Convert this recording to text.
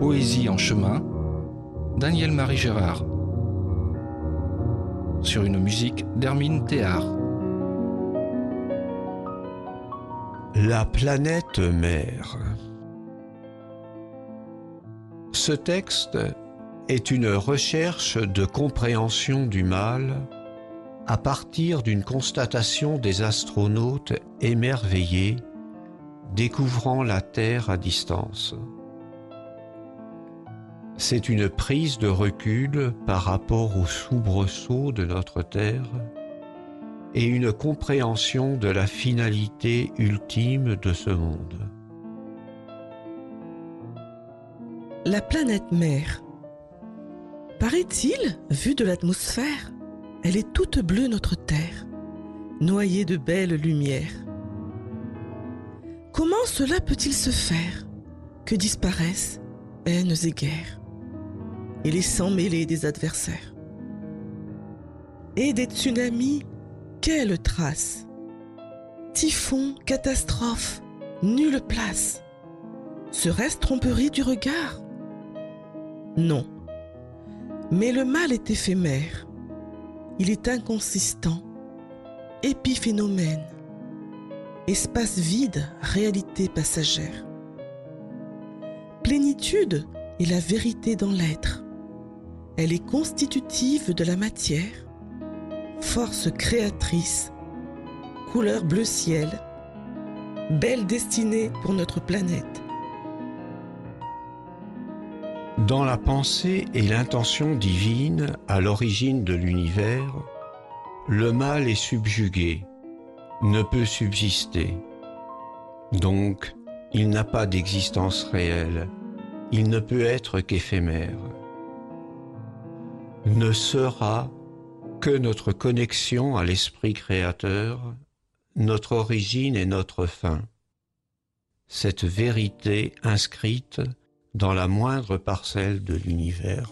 Poésie en chemin, Daniel-Marie Gérard. Sur une musique d'Hermine Théard. La planète mère. Ce texte est une recherche de compréhension du mal à partir d'une constatation des astronautes émerveillés découvrant la Terre à distance. C'est une prise de recul par rapport au soubresaut de notre Terre et une compréhension de la finalité ultime de ce monde. La planète mère. Paraît-il, vue de l'atmosphère, elle est toute bleue notre Terre, noyée de belles lumières. Comment cela peut-il se faire? Que disparaissent haines et guerres? Et les sangs mêlés des adversaires Et des tsunamis, quelle trace Typhon, catastrophe, nulle place. Serait-ce tromperie du regard? Non. Mais le mal est éphémère. Il est inconsistant, épiphénomène espace vide, réalité passagère. Plénitude est la vérité dans l'être. Elle est constitutive de la matière, force créatrice, couleur bleu ciel, belle destinée pour notre planète. Dans la pensée et l'intention divine à l'origine de l'univers, le mal est subjugué, ne peut subsister. Donc, il n'a pas d'existence réelle, il ne peut être qu'éphémère. Ne sera que notre connexion à l'Esprit créateur, notre origine et notre fin. Cette vérité inscrite dans la moindre parcelle de l'univers.